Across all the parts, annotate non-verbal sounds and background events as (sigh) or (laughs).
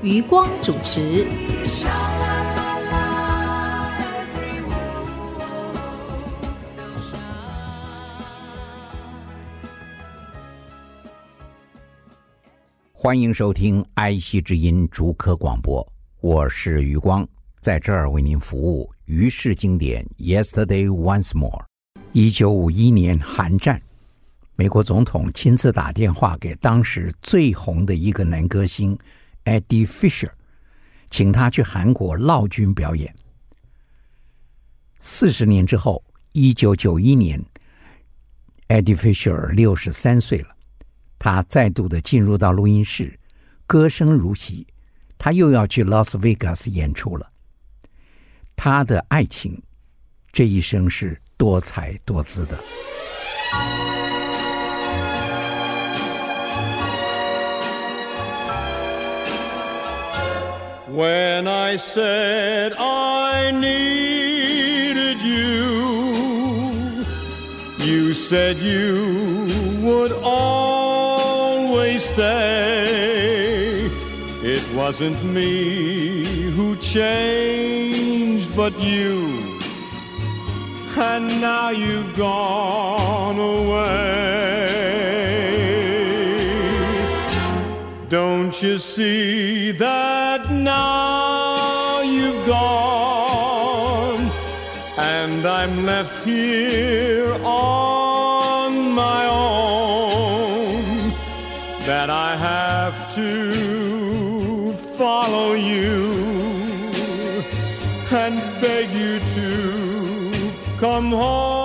余光主持。欢迎收听爱惜之音逐科广播，我是余光，在这儿为您服务。于是经典，Yesterday Once More。一九五一年韩战，美国总统亲自打电话给当时最红的一个男歌星 Eddie Fisher，请他去韩国闹军表演。四十年之后，一九九一年，Eddie Fisher 六十三岁了。他再度的进入到录音室，歌声如洗。他又要去 Las Vegas 演出了。他的爱情这一生是多彩多姿的。When I said I needed you, you said you would always stay. It wasn't me who changed, but you. And now you've gone away. Don't you see that now you've gone and I'm left here on my own that I have to follow you and beg you to come home.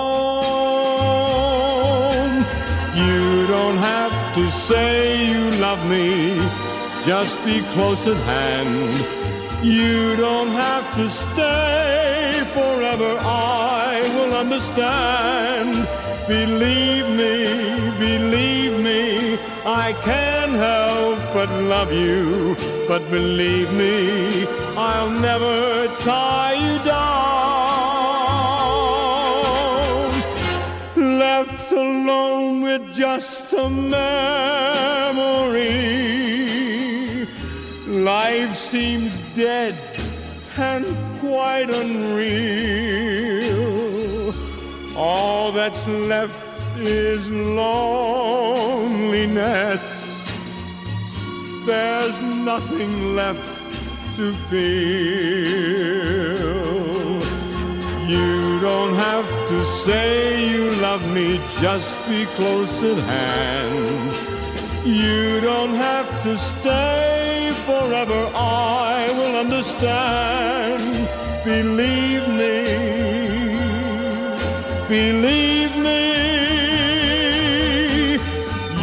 You don't have to say you love me, just be close at hand. You don't have to stay forever, I will understand. Believe me, believe me, I can't help but love you. But believe me, I'll never tie seems dead and quite unreal. All that's left is loneliness. There's nothing left to feel. You don't have to say you love me, just be close at hand. You don't have to stay forever, I will understand. Believe me, believe me.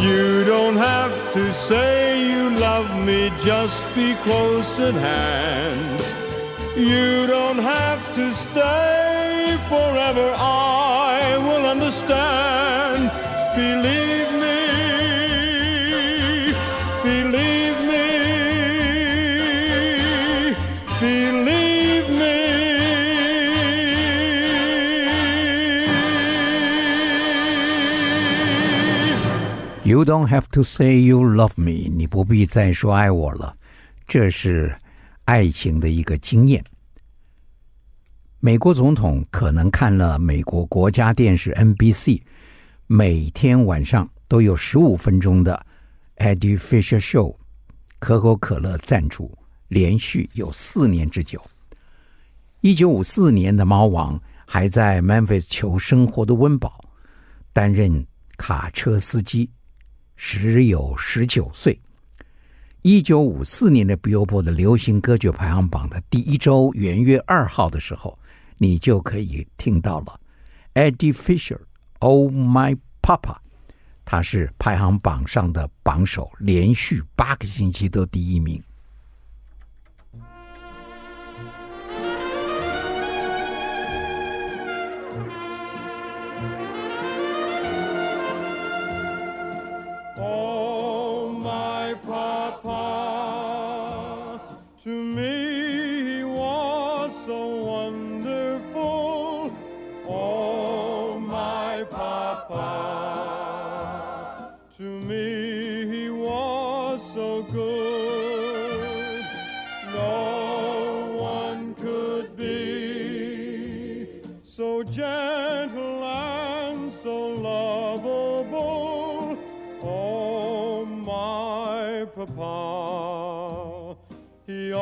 You don't have to say you love me, just be close at hand. You don't have to stay forever, I You don't have to say you love me，你不必再说爱我了。这是爱情的一个经验。美国总统可能看了美国国家电视 NBC，每天晚上都有十五分钟的 Eddie Fisher Show，可口可乐赞助，连续有四年之久。一九五四年的猫王还在 Memphis 求生活的温饱，担任卡车司机，只有十九岁。一九五四年的 Billboard 的流行歌曲排行榜的第一周元月二号的时候，你就可以听到了 Eddie Fisher，Oh My Papa，他是排行榜上的榜首，连续八个星期都第一名。papa. papa. He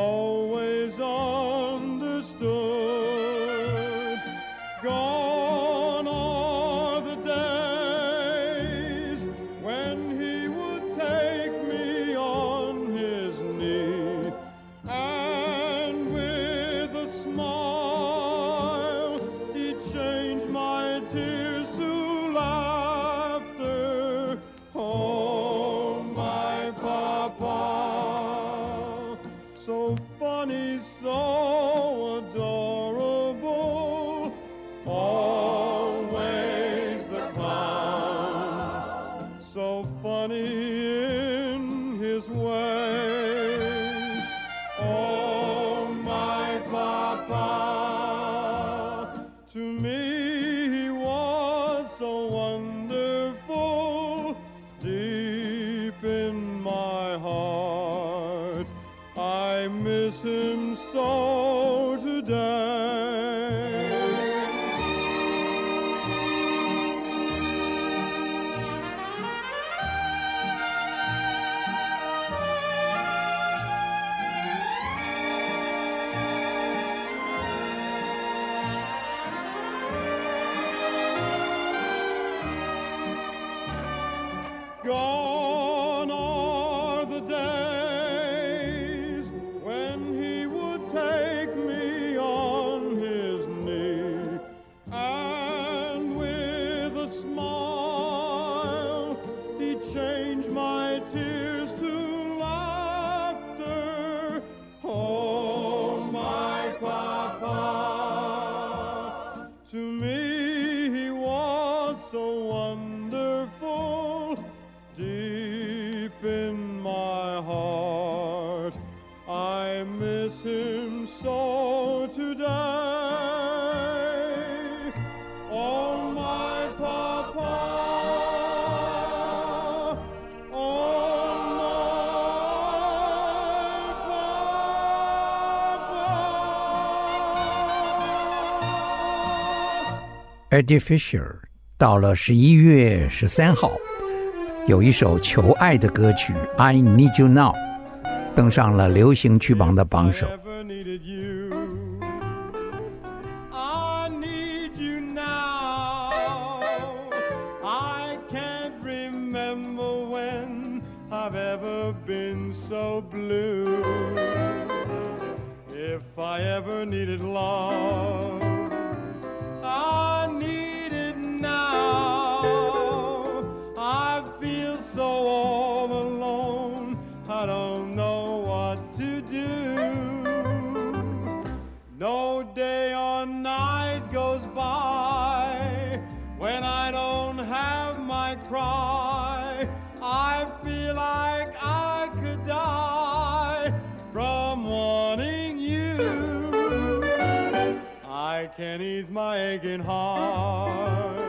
Eddie Fisher 到了十一月十三号，有一首求爱的歌曲《I Need You Now》登上了流行曲榜的榜首。So blue, if I ever needed love. and ease my aching heart.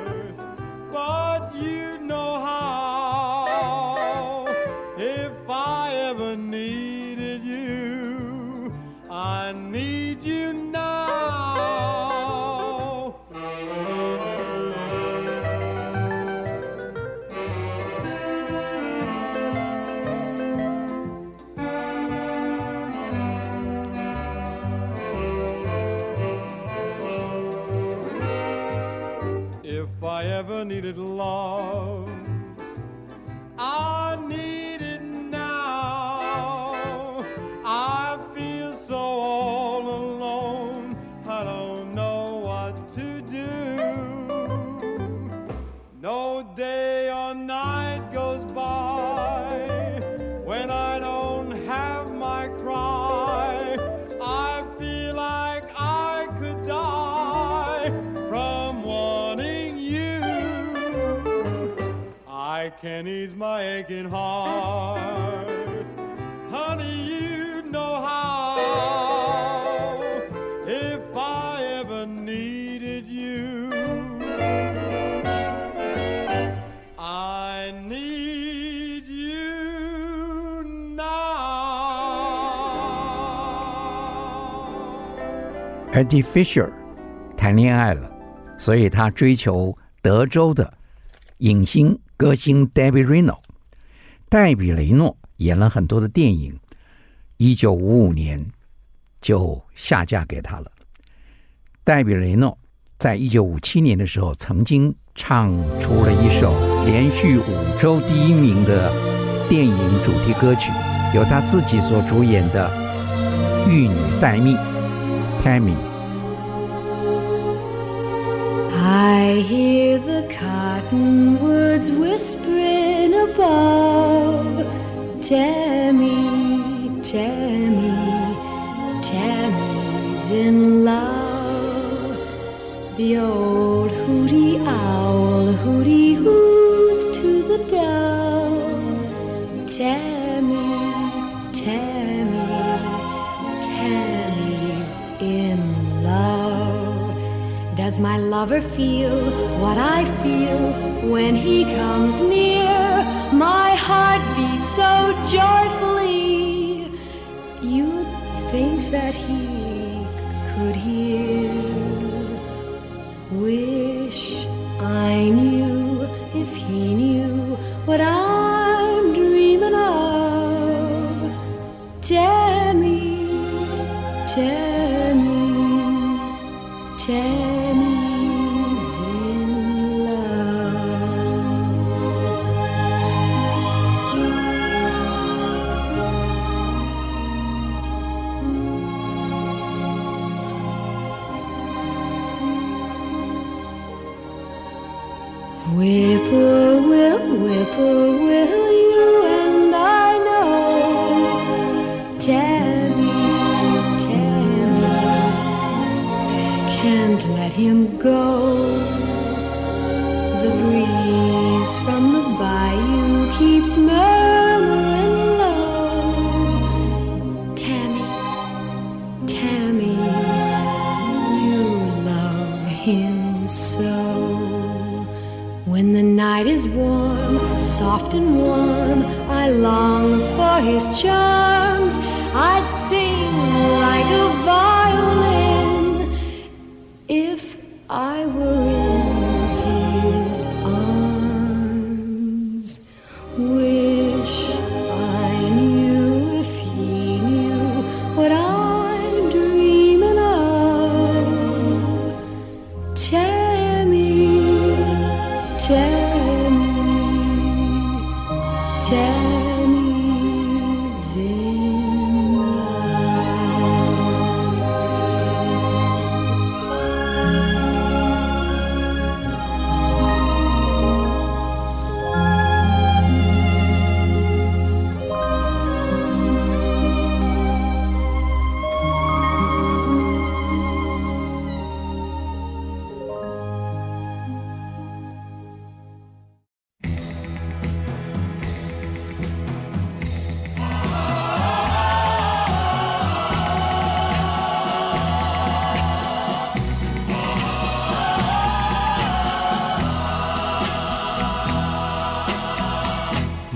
and ease my aching heart. Honey, you know how. If I ever needed you, I need you now. Eddie Fisher 谈恋爱了，所以他追求德州的影星歌星 Debbie Reno。戴比雷诺演了很多的电影，一九五五年就下嫁给他了。戴比雷诺在一九五七年的时候，曾经唱出了一首连续五周第一名的电影主题歌曲，由他自己所主演的《玉女待命》（Tammy）。I hear the cottonwoods whispering above. Tammy, Tammy, Tammy's in love. The old hooty owl hooty hoos to the dove. Tammy, Does my lover feel what I feel when he comes near? My heart beats so joyfully, you'd think that he could hear. Wish I knew murmuring low. Tammy, Tammy, you love him so. When the night is warm, soft and warm, I long for his charms. I'd sing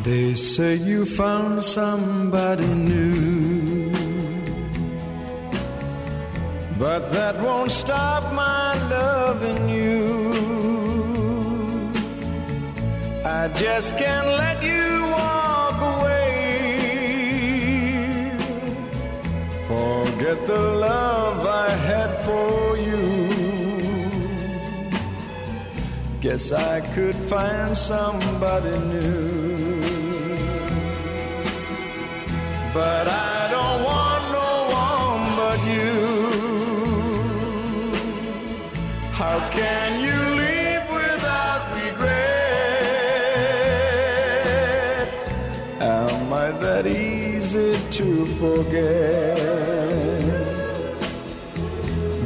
They say you found somebody new. But that won't stop my loving you. I just can't let you walk away. Forget the love I had for you. Guess I could find somebody new. But I don't want no one but you. How can you leave without regret? Am I that easy to forget?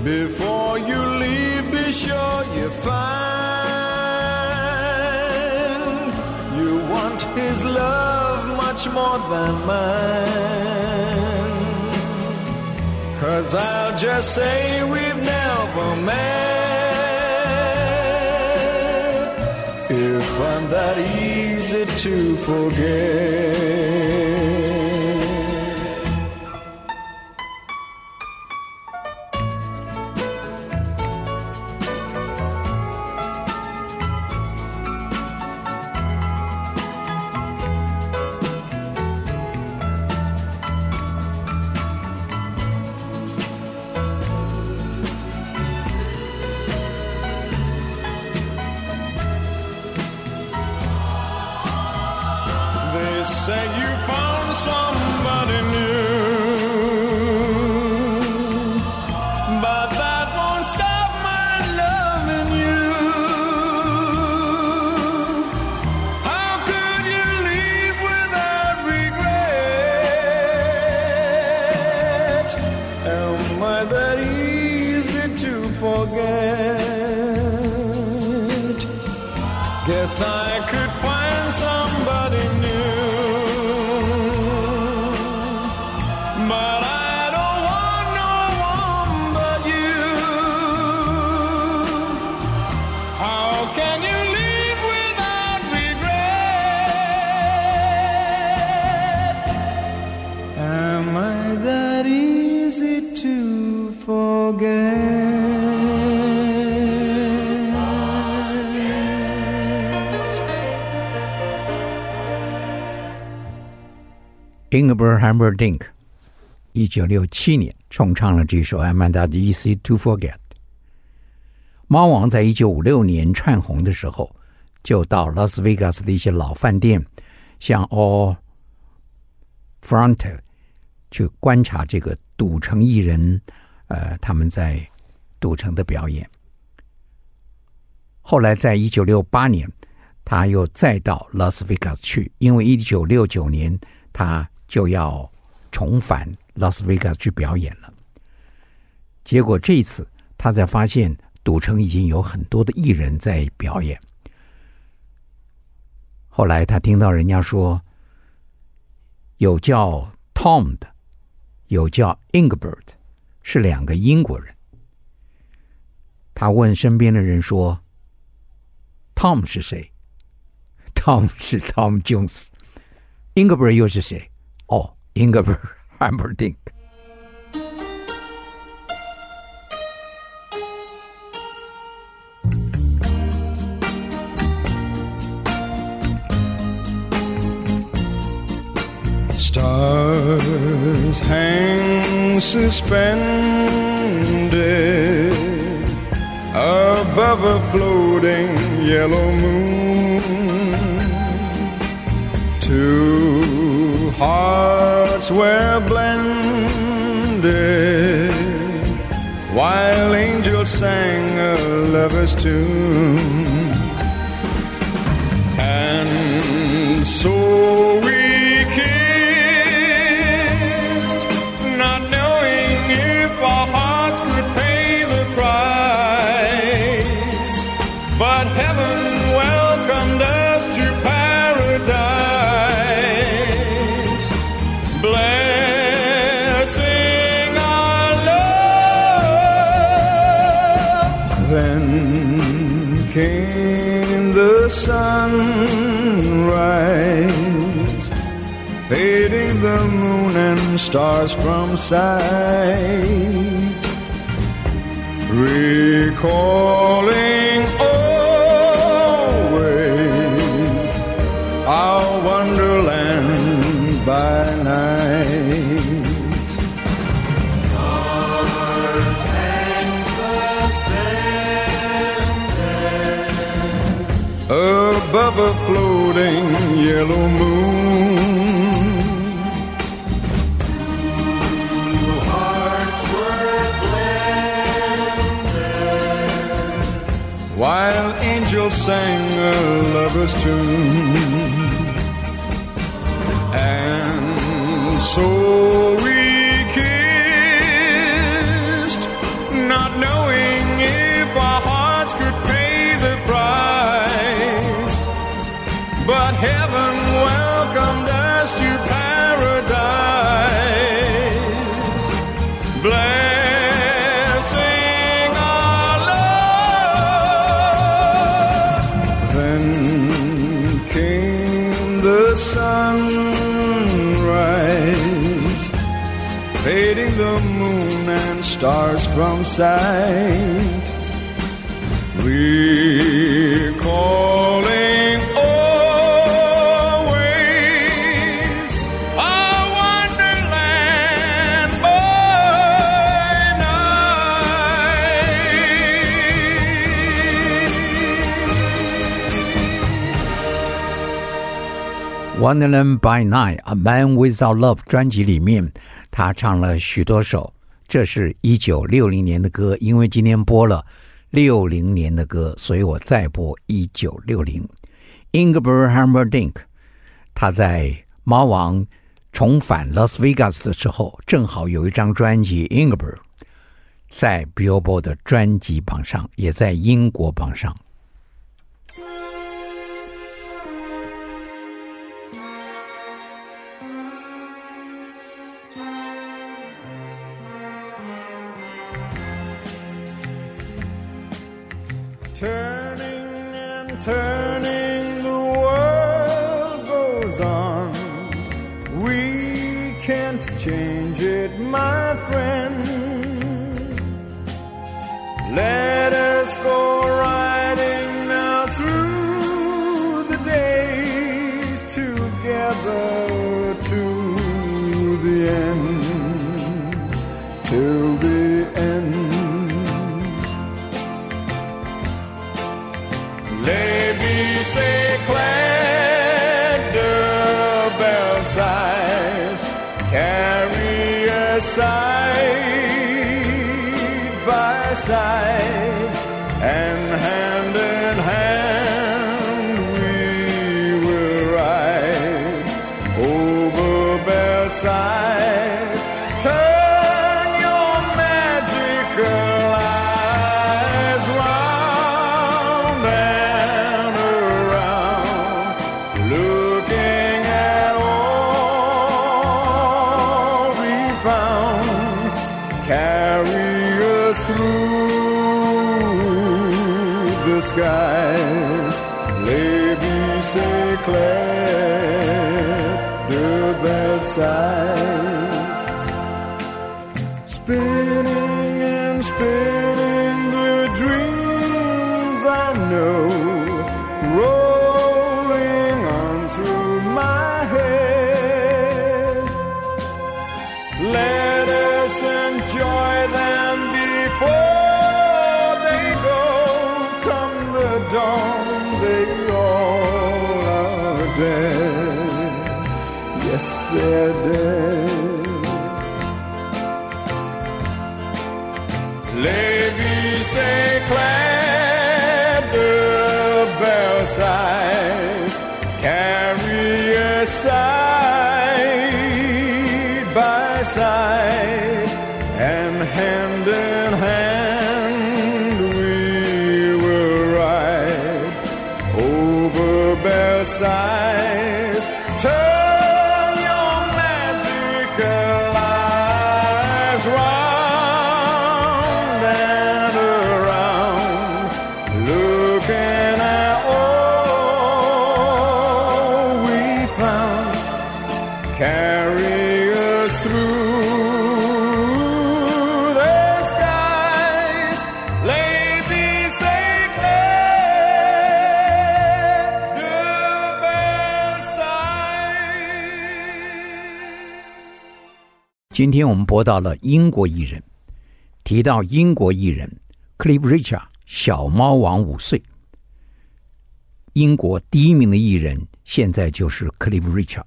Before you leave, be sure you find you want his love much more than mine. Cause I'll just say we've never met. If I'm that easy to forget. Ingber Humperdinck，一九六七年重唱了这首《I'm Not Easy to Forget》。猫王在一九五六年串红的时候，就到拉斯维加斯的一些老饭店，像 All Front 去观察这个赌城艺人，呃，他们在赌城的表演。后来在一九六八年，他又再到拉斯维加斯去，因为一九六九年他就要重返拉斯维加斯去表演了。结果这一次，他才发现赌城已经有很多的艺人在表演。后来他听到人家说，有叫 Tom 的，有叫 Ingbert，是两个英国人。他问身边的人说：“Tom 是谁？(laughs) ”Tom 是 Tom Jones，Ingbert 又是谁？哦，Ingbert (laughs) Humperdinck。Stars hang suspended above a floating yellow moon. Two hearts were blended while angels sang a lover's tune. Sunrise, fading the moon and stars from sight, recalling a floating yellow moon. Hearts were while angels sang a lover's tune, and so from sight recalling always our wonderland by night. Wonderland by Night, A Man Without Love 专辑里面，他唱了许多首。 这是一九六零年的歌，因为今天播了六零年的歌，所以我再播一九六零。Ingber Humperdinck，他在猫王重返拉斯维加斯的时候，正好有一张专辑《Ingeborg》，在 Billboard 的专辑榜上，也在英国榜上。Versailles. Side by side and hand in hand we will ride over Belsize. Turn your eyes 今天我们播到了英国艺人，提到英国艺人 Cliff Richard 小猫王五岁，英国第一名的艺人现在就是 Cliff Richard。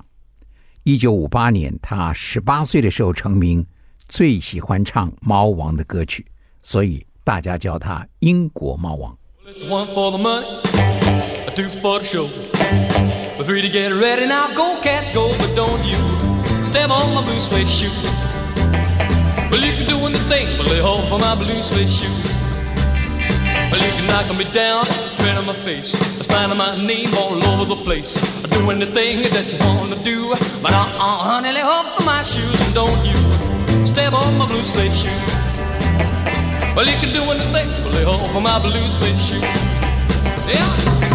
一九五八年，他十八岁的时候成名，最喜欢唱猫王的歌曲，所以大家叫他英国猫王。Step on my blue suede shoes. Well, you can do anything but lay hold of my blue suede shoes. Well, you can knock me down, tread on my face, sign my name all over the place. Do anything that you wanna do, but uh-uh, honey, lay hold of my shoes and don't you step on my blue suede shoes. Well, you can do anything but lay hold of my blue suede shoes. Yeah.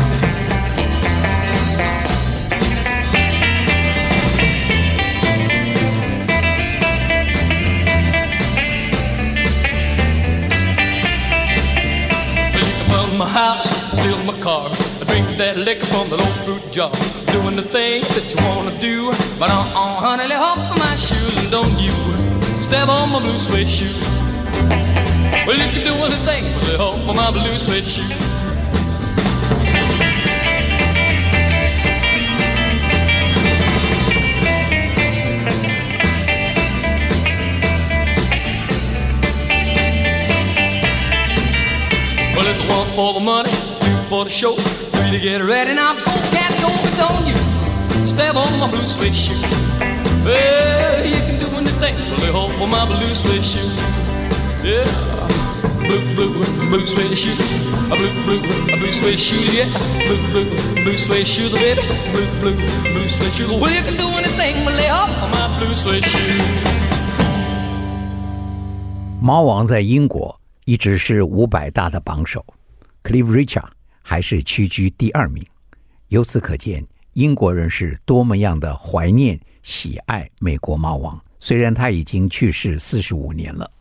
House, steal my car, drink that liquor from the old fruit jar. Doing the thing that you wanna do, but uh-uh, honey, lay hold of my shoes and don't you step on my blue suede shoes. Well, you can do anything but lay hold of my blue suede shoes. Well, it's one for the money, two for the show, three to get ready. Now go, cat, go, don't you step on my blue suede shoe. Well, you can do anything but lay hold for my blue suede shoe. Yeah. blue, blue, blue suede shoes. A blue, blue, blue suede shoes, yeah. Blue, blue, blue suede shoes, baby. Blue, blue, blue suede shoes. Well, you can do anything but lay off my blue suede shoes. 猫王在英国 一直是五百大的榜首，Clive Richard 还是屈居第二名。由此可见，英国人是多么样的怀念、喜爱美国猫王。虽然他已经去世四十五年了。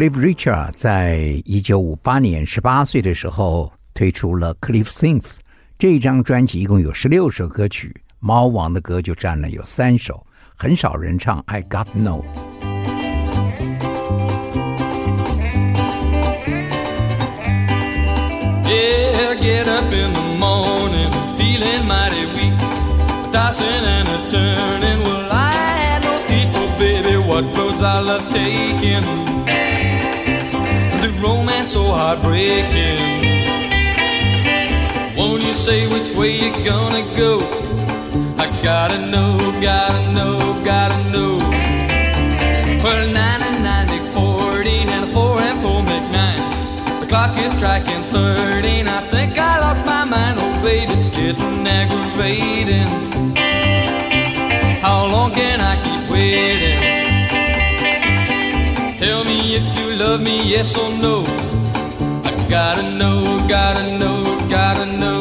Cliff Richard 在一九五八年十八岁的时候推出了《Cliff Sings》这张专辑，一共有十六首歌曲，猫王的歌就占了有三首，很少人唱《I Got No》。Yeah, get up in the morning, feeling mighty weak, tossing and a turning. Well, I had no sleep, oh baby, what roads I love taking. So heartbreaking. Won't you say which way you're gonna go? I gotta know, gotta know, gotta know. Well, 99 make 14 and 4 and 4 make 9. The clock is striking 13. I think I lost my mind. Oh, baby, it's getting aggravating. How long can I keep waiting? Tell me if you love me, yes or no. Gotta know, gotta know, gotta know.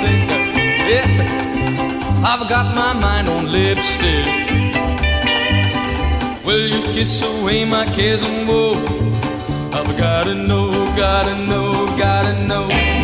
Lovesick. Yeah. I've got my mind on lipstick. Will you kiss away my cares and woe? I've gotta know, gotta know, gotta know.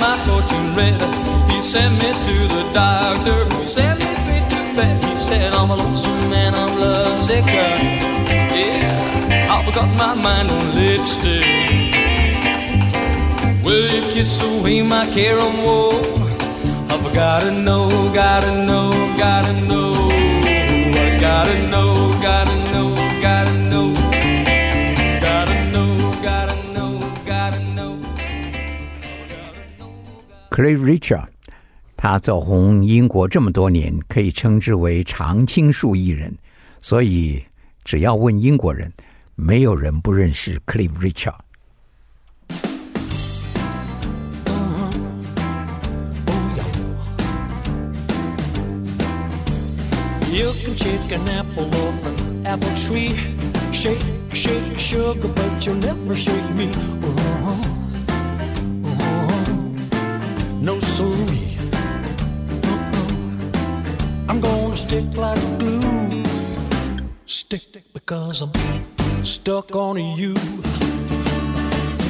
Too read. He sent me to the doctor, who sent me straight to bed. He said, I'm a lonesome man, I'm lovesick. Yeah, I forgot my mind on lipstick. Will you kiss away my care and woe? I've gotta know, gotta know, gotta know. I gotta know, Cliff Richard，他走红英国这么多年，可以称之为常青树艺人，所以只要问英国人，没有人不认识 Cliff Richard。You can shake an apple off an apple tree. Shake, shake, sugar, but you'll never shake me. Uh-huh. Stick because I'm stuck on you.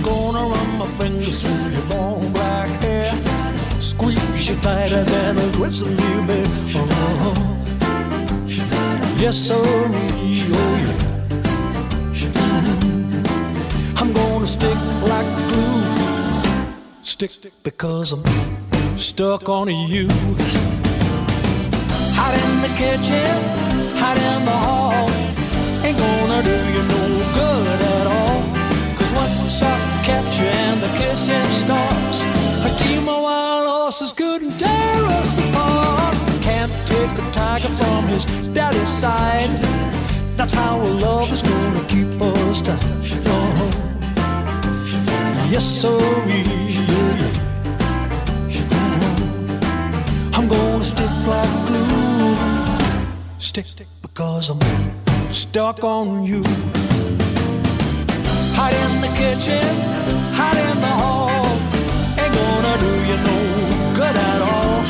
Gonna run my fingers through your long black hair. Squeeze you tighter than a grizzly bear. Uh-huh. Yes, sir. Oh, yeah. I'm gonna stick like glue. Stick because I'm stuck on you. Hot in the kitchen, hot in the hall. Gonna do you no good at all. Cause once I catch you and the kissing starts, a team of wild horses couldn't tear us apart. Can't take a tiger from his daddy's side. That's how a love is gonna keep us tight. Oh, uh-huh. yes, sir. Uh-huh. I'm gonna stick like glue. Stick because I'm stuck on you. Hot in the kitchen, hot in the hall. Ain't gonna do you no good at all.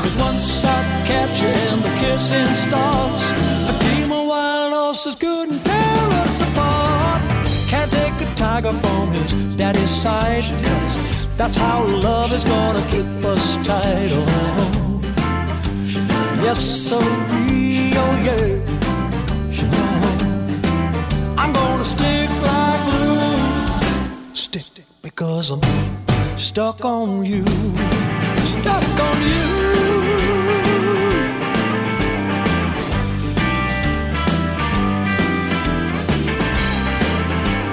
Cause once I catch you and the kissing starts, a team of wild horses couldn't tear us apart. Can't take a tiger from his daddy's side. That's how love is gonna keep us tight. Oh, yes, sir. Oh, yeah. I'm gonna stick like glue. Stick because I'm stuck on you. Stuck on you.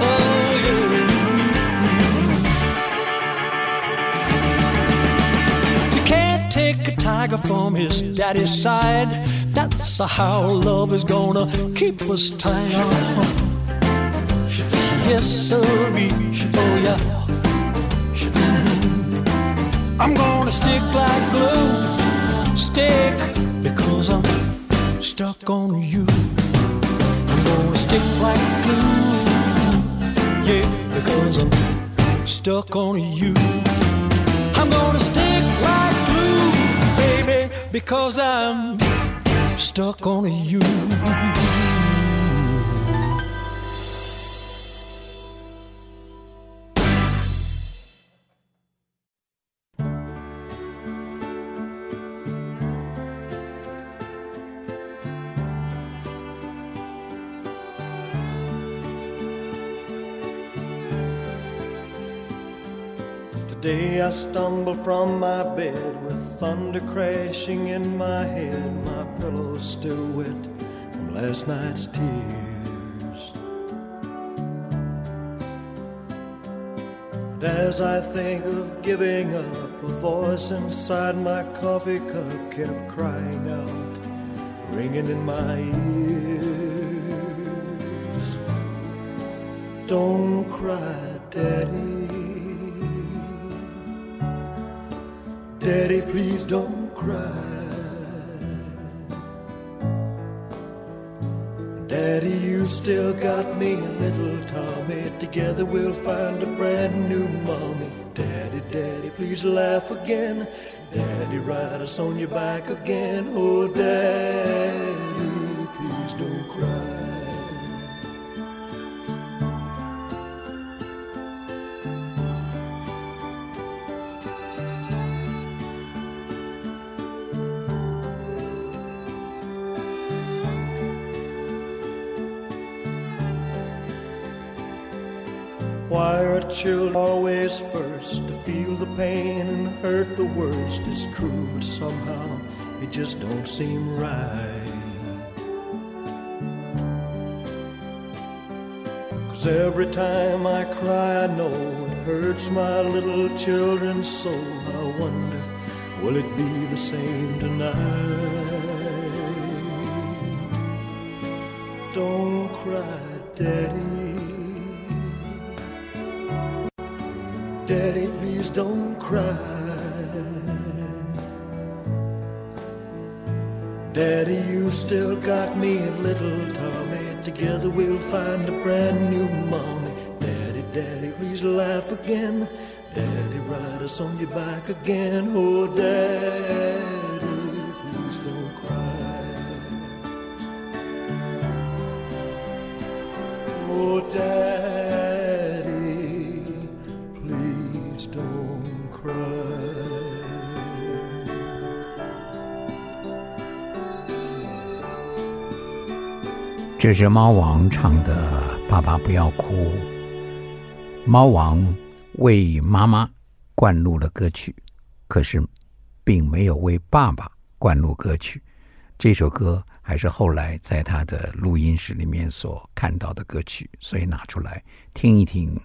Oh. You can't take a tiger from his daddy's side. That's how love is gonna keep us tight. Yes, sir. Oh, yeah. I'm gonna stick like glue. Stick because I'm stuck on you. I'm gonna stick like glue. Yeah, because I'm stuck on you. I'm gonna stick like glue, baby, because I'm stuck on you. Today I stumble from my bed with thunder crashing in my head, my pillow still wet from last night's tears. And as I think of giving up, a voice inside my coffee cup kept crying out, ringing in my ears. Don't cry, Daddy. Daddy, please don't cry. Daddy, you still got me and little Tommy. Together we'll find a brand new mommy. Daddy, Daddy, please laugh again. Daddy, ride us on your back again. Oh, Daddy, children always first to feel the pain and hurt the worst? It's true, but somehow it just don't seem right. Cause every time I cry, I know it hurts my little children's soul. I wonder, will it be the same tonight? Don't cry, Daddy. Daddy, please don't cry. Daddy, you still got me and little Tommy. Together we'll find a brand new mommy. Daddy, Daddy, please laugh again. Daddy, ride us on your back again. Oh, Daddy, 这是猫王唱的《爸爸不要哭》。猫王为妈妈灌录了歌曲，可是并没有为爸爸灌录歌曲。这首歌还是后来在他的录音室里面所看到的歌曲，所以拿出来听一听。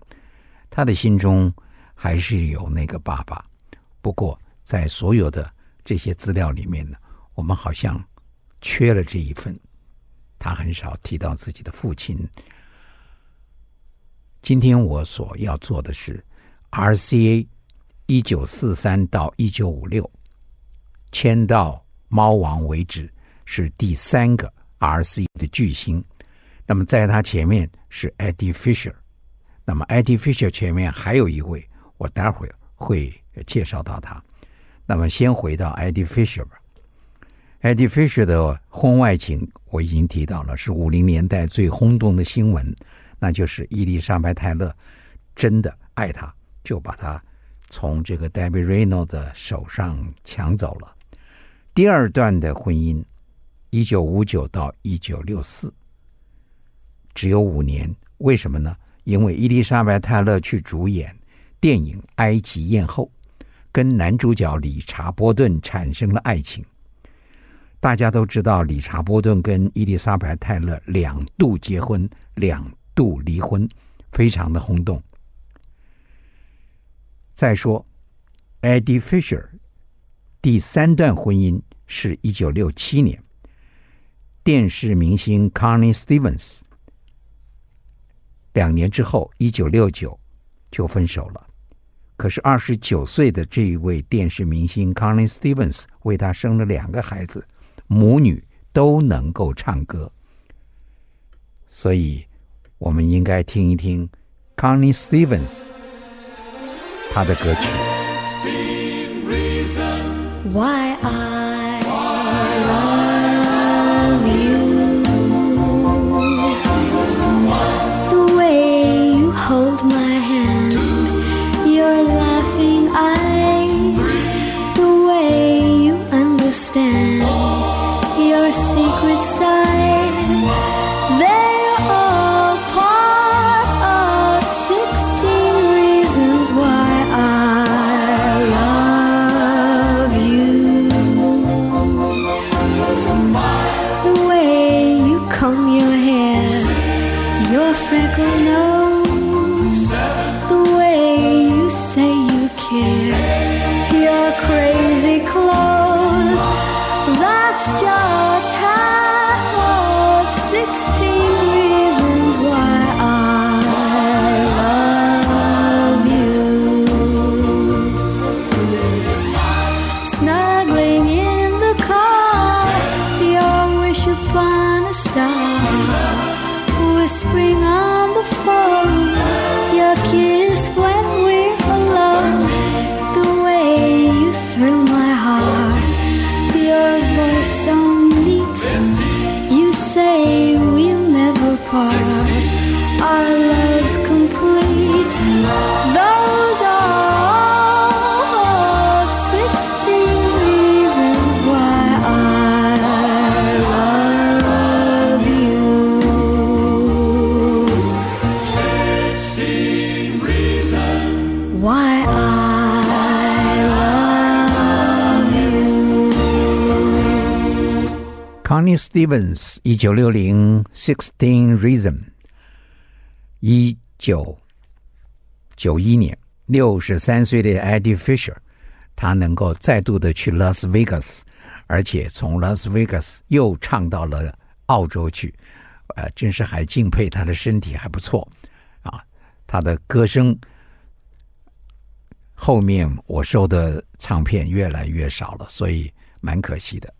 他的心中还是有那个爸爸，不过在所有的这些资料里面呢，我们好像缺了这一份。他很少提到自己的父亲。今天我所要做的是 RCA 一九四三到一九五六签到猫王为止是第三个 RCA 的巨星。那么在他前面是 Eddie Fisher，那么 Eddie Fisher 前面还有一位，我待会儿会介绍到他。那么先回到 Eddie Fisher 吧。Eddie Fisher 的婚外情我已经提到了，是五零年代最轰动的新闻，那就是伊丽莎白泰勒真的爱他，就把他从这个 Debbie Reynolds 的手上抢走了。第二段的婚姻，一九五九到一九六四，只有五年。为什么呢？因为伊丽莎白泰勒去主演电影《埃及艳后》，跟男主角理查波顿产生了爱情。大家都知道，理查波顿跟伊丽莎白泰勒两度结婚，两度离婚，非常的轰动。再说，Eddie Fisher 第三段婚姻是一九六七年，电视明星 Connie Stevens 两年之后，一九六九就分手了。可是二十九岁的这一位电视明星 Connie Stevens 为他生了两个孩子。母女都能够唱歌，所以我们应该听一听 Connie Stevens 他的歌曲。Stevens，一九六零，Sixteen Reason，一九九一年，六十三岁的 Eddie Fisher，他能够再度的去 Las Vegas，而且从 Las Vegas 又唱到了澳洲去，呃，真是还敬佩他的身体还不错啊，他的歌声。后面我收的唱片越来越少了，所以蛮可惜的。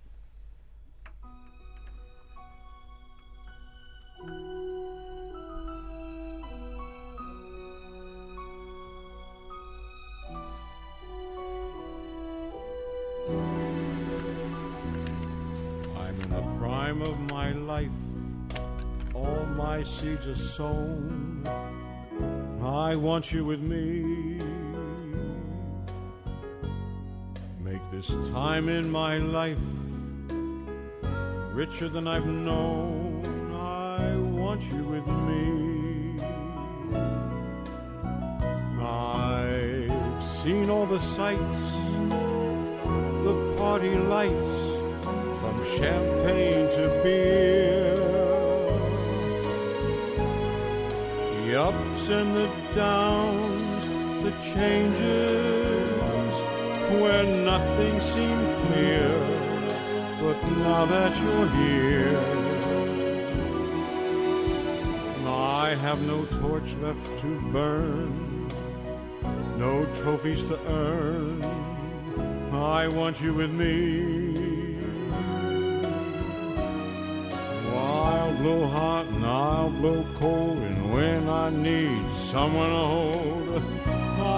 My seeds are sown. I want you with me. Make this time in my life richer than I've known. I want you with me. I've seen all the sights, the party lights from champagne to beer. Ups and the downs, the changes, where nothing seemed clear. But now that you're here, I have no torch left to burn, no trophies to earn. I want you with me. I'll blow hot and I'll blow cold, when I need someone to hold,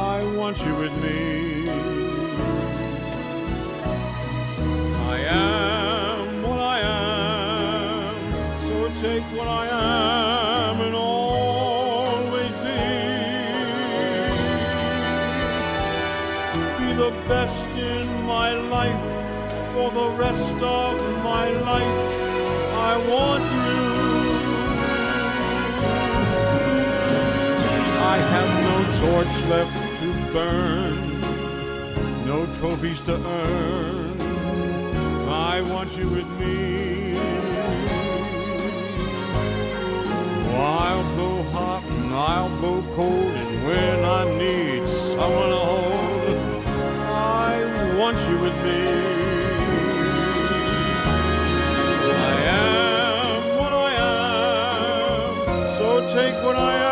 I want you with me. I am what I am, so take what I am and always be. Be the best in my life for the rest of my life. I want torch left to burn, no trophies to earn. I want you with me. I'll blow hot and I'll blow cold, and when I need someone to hold, I want you with me. I am what I am, so take what I am